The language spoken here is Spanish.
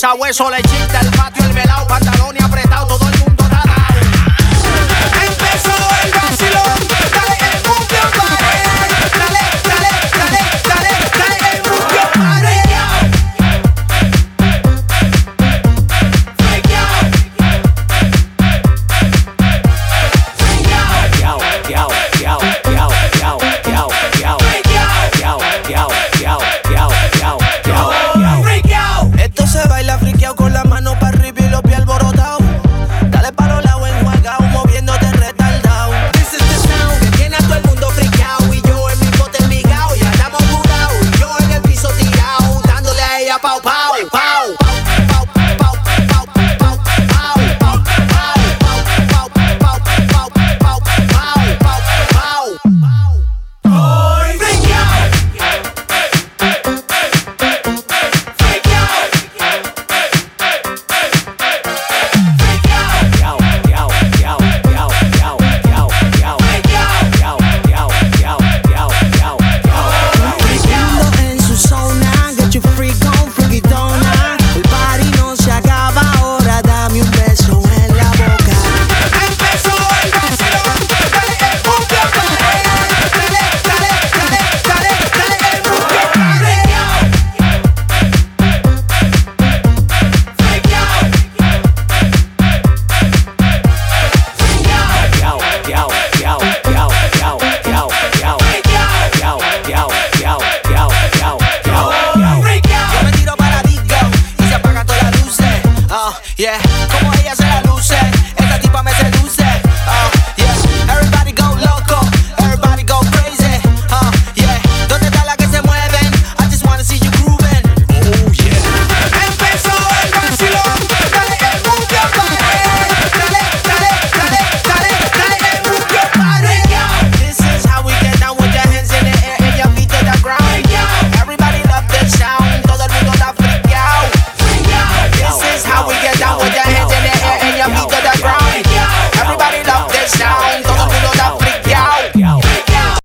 Usa hueso, lechita, el patio, el velado, pantalón y apretado. Yeah,